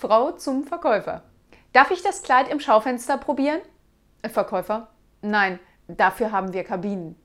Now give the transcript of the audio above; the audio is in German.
Frau zum Verkäufer. Darf ich das Kleid im Schaufenster probieren? Äh, Verkäufer. Nein, dafür haben wir Kabinen.